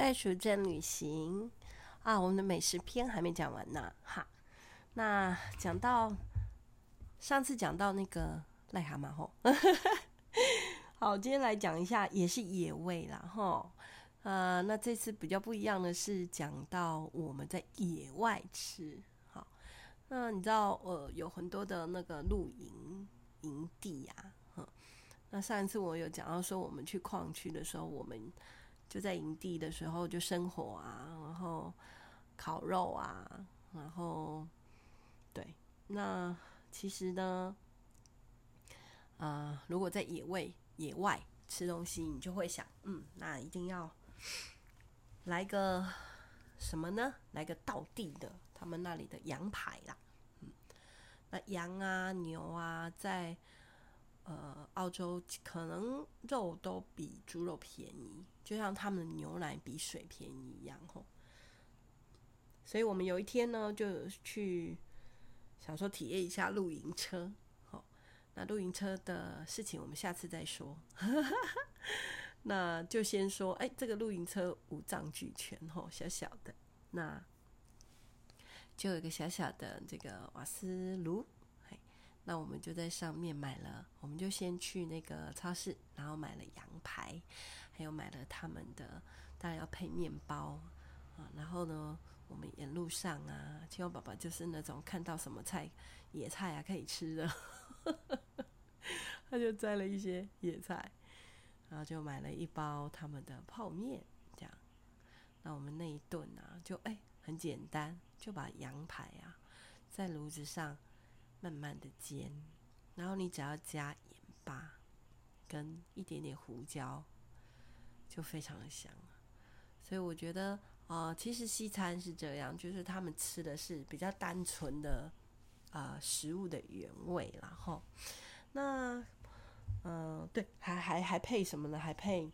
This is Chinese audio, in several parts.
袋鼠真旅行啊，我们的美食篇还没讲完呢，哈。那讲到上次讲到那个癞蛤蟆吼，好，今天来讲一下也是野味啦吼。呃，那这次比较不一样的是讲到我们在野外吃，好，那你知道呃有很多的那个露营营地呀，哈。那上一次我有讲到说我们去矿区的时候，我们。就在营地的时候就生火啊，然后烤肉啊，然后对，那其实呢，啊、如果在野外野外吃东西，你就会想，嗯，那一定要来个什么呢？来个道地的，他们那里的羊排啦，嗯，那羊啊牛啊在。呃，澳洲可能肉都比猪肉便宜，就像他们的牛奶比水便宜一样吼。所以我们有一天呢，就去想说体验一下露营车。好，那露营车的事情我们下次再说。那就先说，哎，这个露营车五脏俱全吼，小小的，那就有一个小小的这个瓦斯炉。那我们就在上面买了，我们就先去那个超市，然后买了羊排，还有买了他们的，当然要配面包啊。然后呢，我们沿路上啊，青蛙爸爸就是那种看到什么菜，野菜啊可以吃的，他就摘了一些野菜，然后就买了一包他们的泡面，这样。那我们那一顿啊，就哎很简单，就把羊排啊在炉子上。慢慢的煎，然后你只要加盐巴跟一点点胡椒，就非常的香。所以我觉得，呃，其实西餐是这样，就是他们吃的是比较单纯的，呃，食物的原味，然后，那，嗯、对，还还还配什么呢？还配，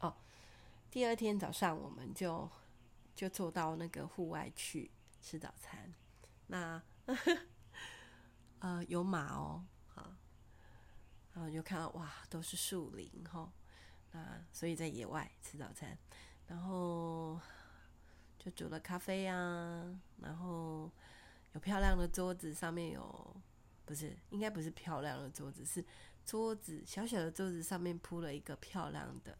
哦，第二天早上我们就就坐到那个户外去吃早餐，那。呃，有马哦，啊，然后就看到哇，都是树林哈，那所以在野外吃早餐，然后就煮了咖啡啊，然后有漂亮的桌子，上面有不是，应该不是漂亮的桌子，是桌子小小的桌子上面铺了一个漂亮的、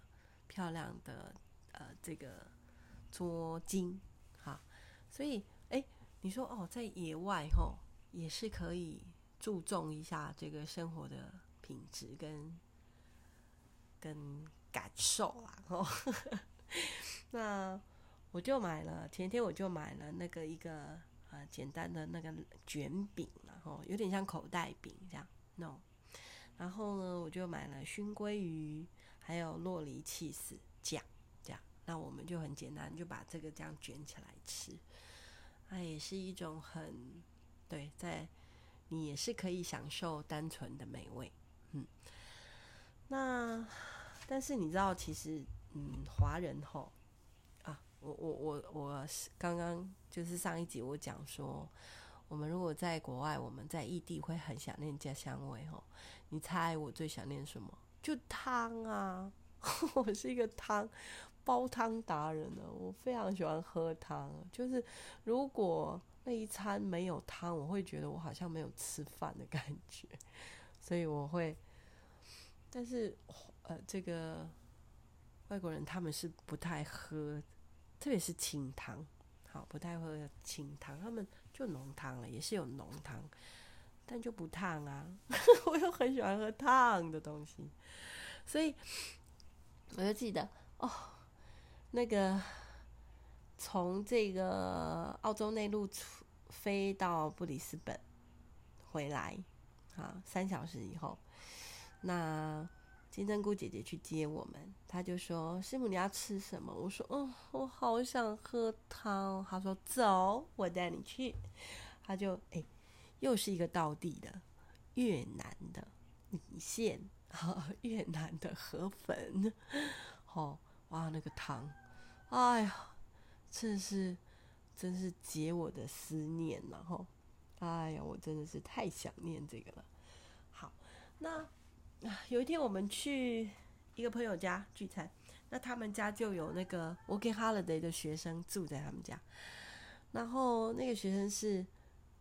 漂亮的呃这个桌巾，好，所以哎，你说哦，在野外吼也是可以。注重一下这个生活的品质跟跟感受啊，哦，那我就买了，前天我就买了那个一个呃简单的那个卷饼，然后有点像口袋饼这样，no，然后呢我就买了熏鲑鱼，还有洛梨气死酱这样，那我们就很简单就把这个这样卷起来吃，它也是一种很对在。你也是可以享受单纯的美味，嗯，那但是你知道，其实，嗯，华人吼啊，我我我我刚刚就是上一集我讲说，我们如果在国外，我们在异地会很想念家乡味吼。你猜我最想念什么？就汤啊！我是一个汤煲汤达人呢，我非常喜欢喝汤，就是如果。那一餐没有汤，我会觉得我好像没有吃饭的感觉，所以我会。但是，呃，这个外国人他们是不太喝，特别是清汤，好，不太喝清汤，他们就浓汤了，也是有浓汤，但就不烫啊。我又很喜欢喝烫的东西，所以我就记得哦，那个。从这个澳洲内陆出飞到布里斯本回来，啊，三小时以后，那金针菇姐姐去接我们，她就说：“师母，你要吃什么？”我说：“哦，我好想喝汤。”她说：“走，我带你去。”她就哎，又是一个道地的越南的米线，越南的河粉，哦，哇，那个汤，哎呀！真是，真是解我的思念，然后，哎呀，我真的是太想念这个了。好，那有一天我们去一个朋友家聚餐，那他们家就有那个 Working Holiday 的学生住在他们家，然后那个学生是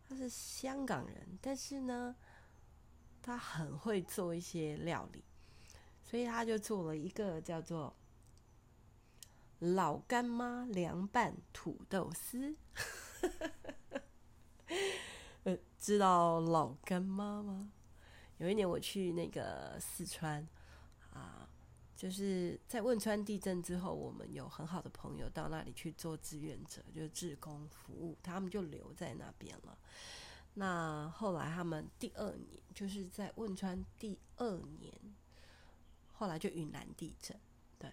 他是香港人，但是呢，他很会做一些料理，所以他就做了一个叫做老干妈凉拌土豆丝。呃，知道老干妈吗？有一年我去那个四川啊，就是在汶川地震之后，我们有很好的朋友到那里去做志愿者，就是志工服务，他们就留在那边了。那后来他们第二年，就是在汶川第二年，后来就云南地震，对，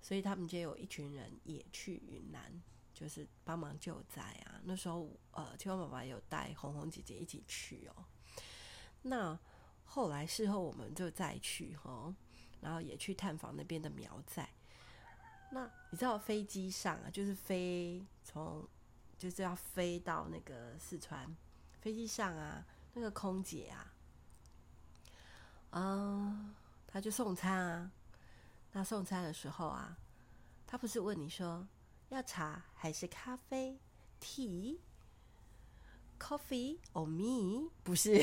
所以他们就有一群人也去云南，就是帮忙救灾啊。那时候，呃，青蛙爸爸有带红红姐姐一起去哦。那后来事后我们就再去哈，然后也去探访那边的苗寨。那你知道飞机上啊，就是飞从就是要飞到那个四川。飞机上啊，那个空姐啊，嗯，他就送餐啊。那送餐的时候啊，他不是问你说要茶还是咖啡？Tea，coffee or me？不是，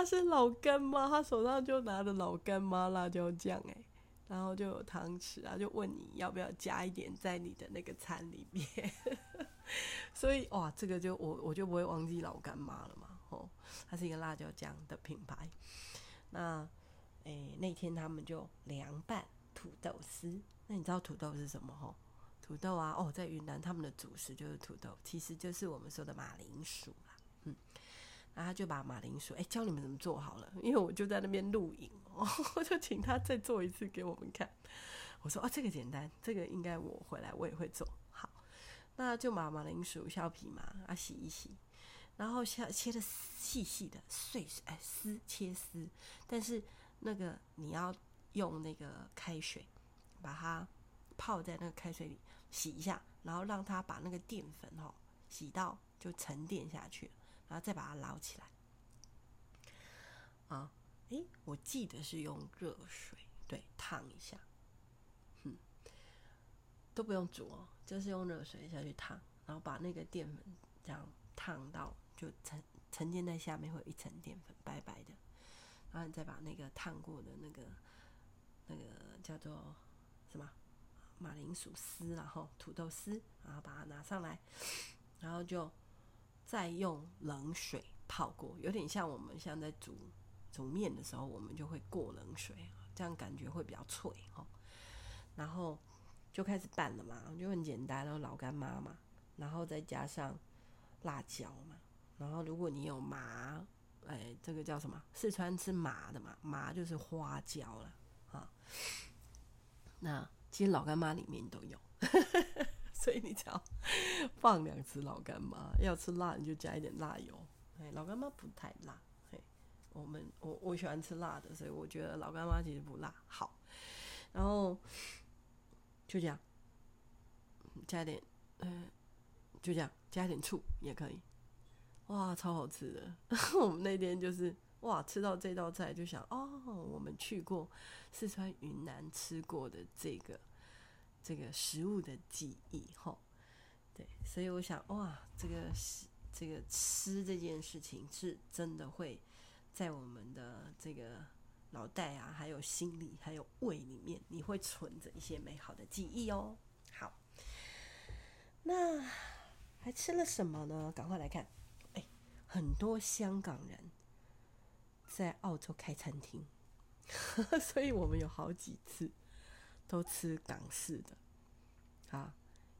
他是老干妈，他手上就拿着老干妈辣椒酱哎，然后就有汤匙啊，就问你要不要加一点在你的那个餐里面。所以哇，这个就我我就不会忘记老干妈了嘛，哦，它是一个辣椒酱的品牌。那诶，那天他们就凉拌土豆丝。那你知道土豆是什么？吼，土豆啊，哦，在云南他们的主食就是土豆，其实就是我们说的马铃薯啦。嗯，然后他就把马铃薯，哎，教你们怎么做好了，因为我就在那边录影，我就请他再做一次给我们看。我说哦，这个简单，这个应该我回来我也会做。好那就把马铃薯削皮嘛，啊洗一洗，然后切切的细细的碎哎丝切丝，但是那个你要用那个开水把它泡在那个开水里洗一下，然后让它把那个淀粉哦洗到就沉淀下去，然后再把它捞起来。啊，诶，我记得是用热水对烫一下。嗯都不用煮哦，就是用热水下去烫，然后把那个淀粉这样烫到就沉沉淀在下面，会有一层淀粉白白的，然后你再把那个烫过的那个那个叫做什么马铃薯丝，然后土豆丝，然后把它拿上来，然后就再用冷水泡过，有点像我们像在煮煮面的时候，我们就会过冷水，这样感觉会比较脆哦，然后。就开始拌了嘛，就很简单，然后老干妈嘛，然后再加上辣椒嘛，然后如果你有麻，哎，这个叫什么？四川吃麻的嘛，麻就是花椒了啊。那其实老干妈里面都有，所以你只要 放两次老干妈，要吃辣你就加一点辣油。哎，老干妈不太辣，嘿，我们我我喜欢吃辣的，所以我觉得老干妈其实不辣。好，然后。就这样，加点，嗯、呃，就这样，加点醋也可以，哇，超好吃的！我们那天就是哇，吃到这道菜就想，哦，我们去过四川云南吃过的这个这个食物的记忆，吼，对，所以我想，哇，这个是这个吃这件事情是真的会在我们的这个。脑袋啊，还有心里，还有胃里面，你会存着一些美好的记忆哦。好，那还吃了什么呢？赶快来看，哎，很多香港人在澳洲开餐厅，所以我们有好几次都吃港式的啊，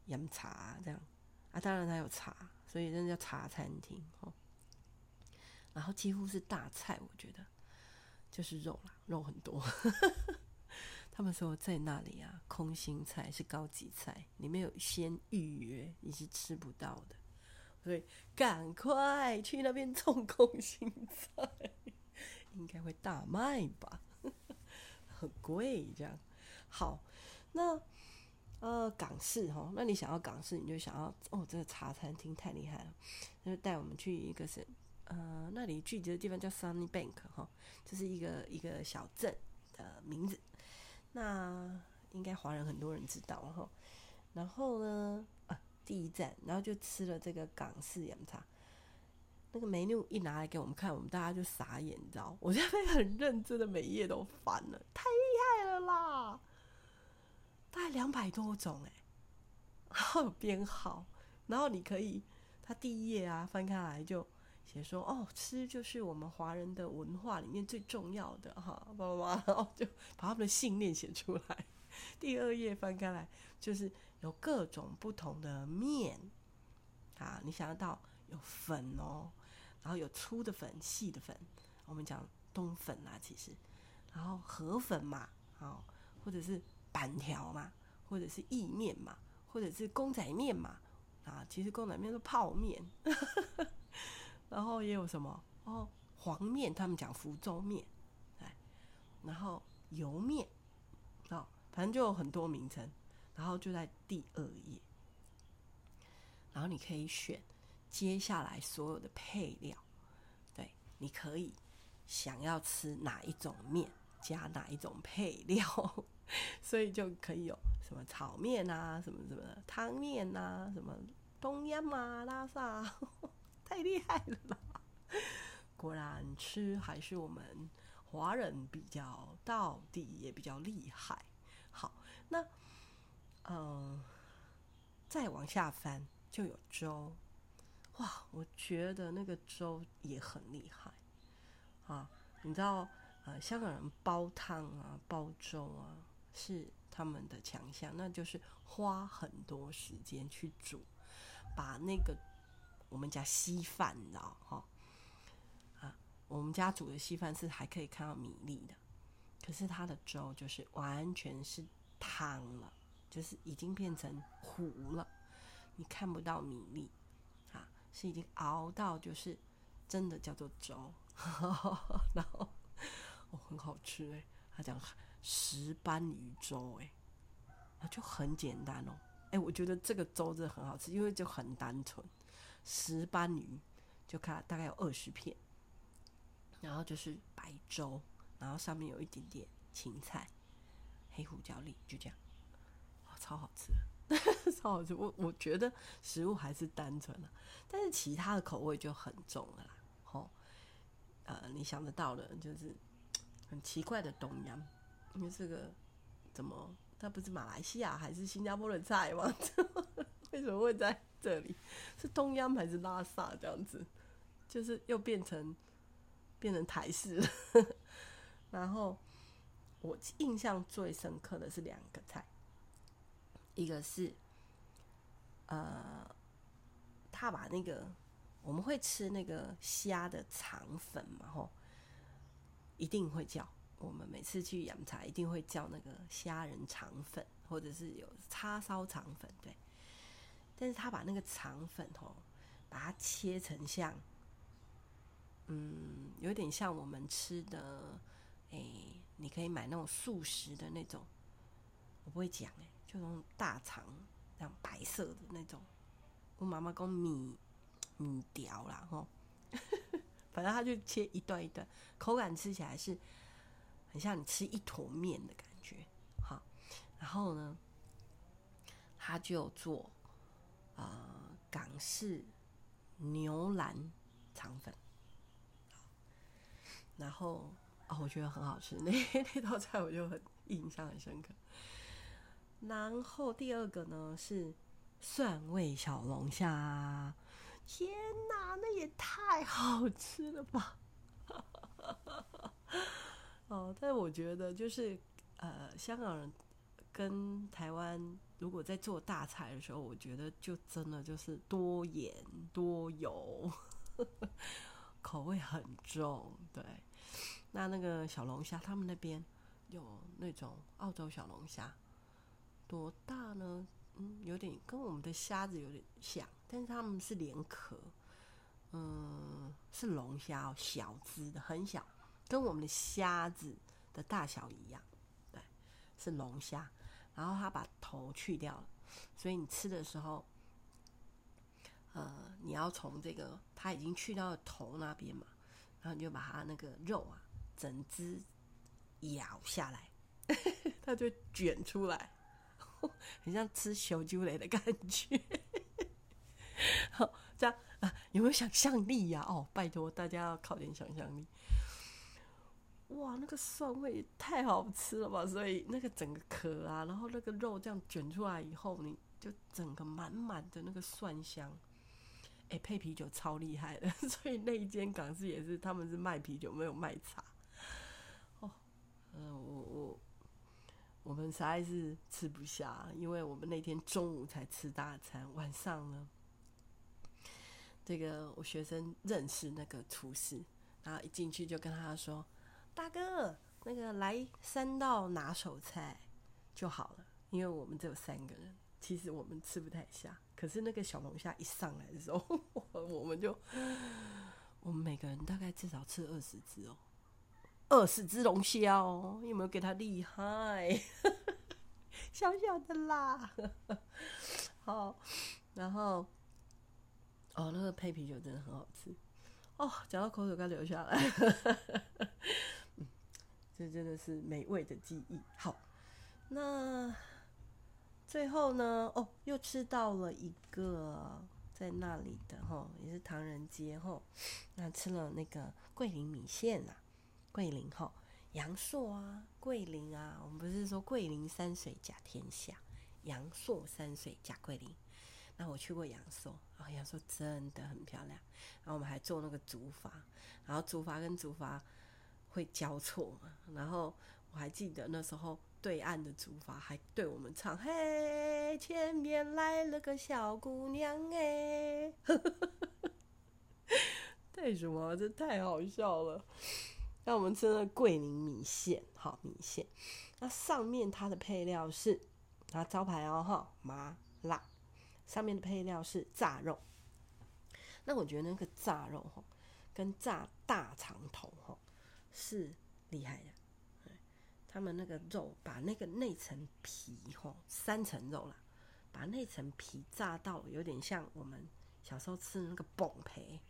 饮茶这样啊，当然它有茶，所以那叫茶餐厅哦。然后几乎是大菜，我觉得。就是肉啦，肉很多。他们说在那里啊，空心菜是高级菜，里面有先预约，你是吃不到的。所以赶快去那边种空心菜，应该会大卖吧？很贵这样。好，那呃港式哈，那你想要港式，你就想要哦，这个茶餐厅太厉害了，那就带我们去一个是。呃，那里聚集的地方叫 Sunny Bank 哈，这是一个一个小镇的名字。那应该华人很多人知道哈。然后呢，啊，第一站，然后就吃了这个港式饮茶。那个 menu 一拿来给我们看，我们大家就傻眼，你知道？我现在 很认真的，每一页都翻了，太厉害了啦！大概两百多种哎，然后编号，然后你可以，它第一页啊翻开来就写说，哦，吃就是我们华人的文化里面最重要的哈，爸爸妈妈，然后就把他们的信念写出来。第二页翻开来就是有各种不同的面啊，你想得到有粉哦。然后有粗的粉、细的粉，我们讲冬粉啊，其实，然后河粉嘛，好，或者是板条嘛，或者是意面嘛，或者是公仔面嘛，啊，其实公仔面是泡面，然后也有什么哦，黄面，他们讲福州面，哎，然后油面，哦，反正就有很多名称，然后就在第二页，然后你可以选。接下来所有的配料，对，你可以想要吃哪一种面，加哪一种配料，所以就可以有什么炒面啊，什么什么汤面啊，什么冬阴啊、拉萨，太厉害了吧！果然吃还是我们华人比较到底，也比较厉害。好，那嗯、再往下翻就有粥。哇，我觉得那个粥也很厉害啊！你知道，呃，香港人煲汤啊、煲粥啊是他们的强项，那就是花很多时间去煮，把那个我们家稀饭，你知道哈？啊，我们家煮的稀饭是还可以看到米粒的，可是它的粥就是完全是汤了，就是已经变成糊了，你看不到米粒。啊是已经熬到就是真的叫做粥，然后哦很好吃哎，他讲石斑鱼粥哎，那就很简单哦哎，我觉得这个粥真的很好吃，因为就很单纯，石斑鱼就看大概有二十片，然后就是白粥，然后上面有一点点芹菜、黑胡椒粒，就这样，哇，超好吃。超好吃，我我觉得食物还是单纯的，但是其他的口味就很重了啦。吼，呃，你想得到的，就是很奇怪的冬阴，因为这个怎么它不是马来西亚还是新加坡的菜吗？为什么会在这里？是冬阴还是拉萨这样子？就是又变成变成台式了。然后我印象最深刻的是两个菜。一个是，呃，他把那个我们会吃那个虾的肠粉嘛，吼，一定会叫。我们每次去饮茶一定会叫那个虾仁肠粉，或者是有叉烧肠粉，对。但是他把那个肠粉哦，把它切成像，嗯，有点像我们吃的，哎、你可以买那种素食的那种，我不会讲哎、就那种大肠，这样白色的那种，我妈妈讲米米条啦，吼，反正他就切一段一段，口感吃起来是很像你吃一坨面的感觉，好，然后呢，他就做啊、呃、港式牛腩肠粉，然后哦，我觉得很好吃，那 那道菜我就很印象很深刻。然后第二个呢是蒜味小龙虾，天哪，那也太好吃了吧！哦，但我觉得就是呃，香港人跟台湾如果在做大菜的时候，我觉得就真的就是多盐多油，口味很重。对，那那个小龙虾，他们那边有那种澳洲小龙虾。多大呢？嗯，有点跟我们的虾子有点像，但是它们是连壳，嗯，是龙虾哦，小只的，很小，跟我们的虾子的大小一样，对，是龙虾。然后它把头去掉了，所以你吃的时候，呃，你要从这个它已经去掉了头那边嘛，然后你就把它那个肉啊，整只咬下来。它就卷出来，很像吃小猪雷的感觉。好，这样啊，有没有想象力呀？哦，拜托大家要靠点想象力。哇，那个蒜味也太好吃了吧！所以那个整个壳啊，然后那个肉这样卷出来以后，你就整个满满的那个蒜香。哎，配啤酒超厉害的，所以那一间港式也是，他们是卖啤酒，没有卖茶。哦，嗯、呃，我我我们实在是吃不下，因为我们那天中午才吃大餐，晚上呢，这个我学生认识那个厨师，然后一进去就跟他说：“大哥，那个来三道拿手菜就好了，因为我们只有三个人。”其实我们吃不太下，可是那个小龙虾一上来的时候，我们就，我们每个人大概至少吃二十只哦，二十只龙虾哦，有没有给他厉害？小小的啦，好，然后，哦，那个配啤酒真的很好吃哦，讲到口水该流下来，嗯，这真的是美味的记忆。好，那。最后呢，哦，又吃到了一个在那里的哈，也是唐人街哈，那吃了那个桂林米线啊，桂林哈，阳朔啊，桂林啊，我们不是说桂林山水甲天下，阳朔山水甲桂林，那我去过阳朔啊，阳朔真的很漂亮，然后我们还做那个竹筏，然后竹筏跟竹筏会交错嘛，然后我还记得那时候。对岸的竹筏还对我们唱：“嘿，前面来了个小姑娘哎！” 太什么？这太好笑了。那我们吃的桂林米线，好米线。那上面它的配料是，啊招牌哦哈麻辣，上面的配料是炸肉。那我觉得那个炸肉哈，跟炸大肠头哈是厉害的。他们那个肉，把那个内层皮哈，三层肉啦，把内层皮炸到有点像我们小时候吃的那个崩皮，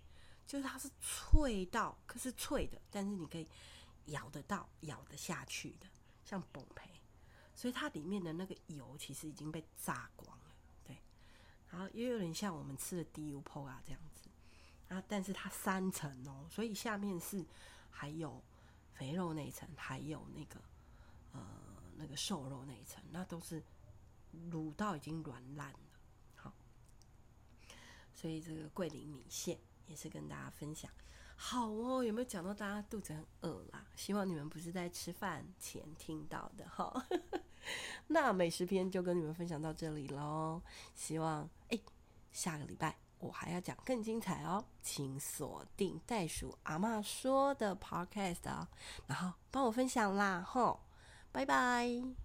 就是它是脆到，可是脆的，但是你可以咬得到、咬得下去的，像崩皮。所以它里面的那个油其实已经被炸光了，对。然后也有点像我们吃的猪油泡啊这样子，啊，但是它三层哦，所以下面是还有肥肉那一层，还有那个。呃，那个瘦肉那一层，那都是卤到已经软烂了。好，所以这个桂林米线也是跟大家分享。好哦，有没有讲到大家肚子很饿啦？希望你们不是在吃饭前听到的哈。那美食篇就跟你们分享到这里喽。希望哎、下个礼拜我还要讲更精彩哦，请锁定袋鼠阿嬷说的 Podcast 哦，然后帮我分享啦，吼。拜拜。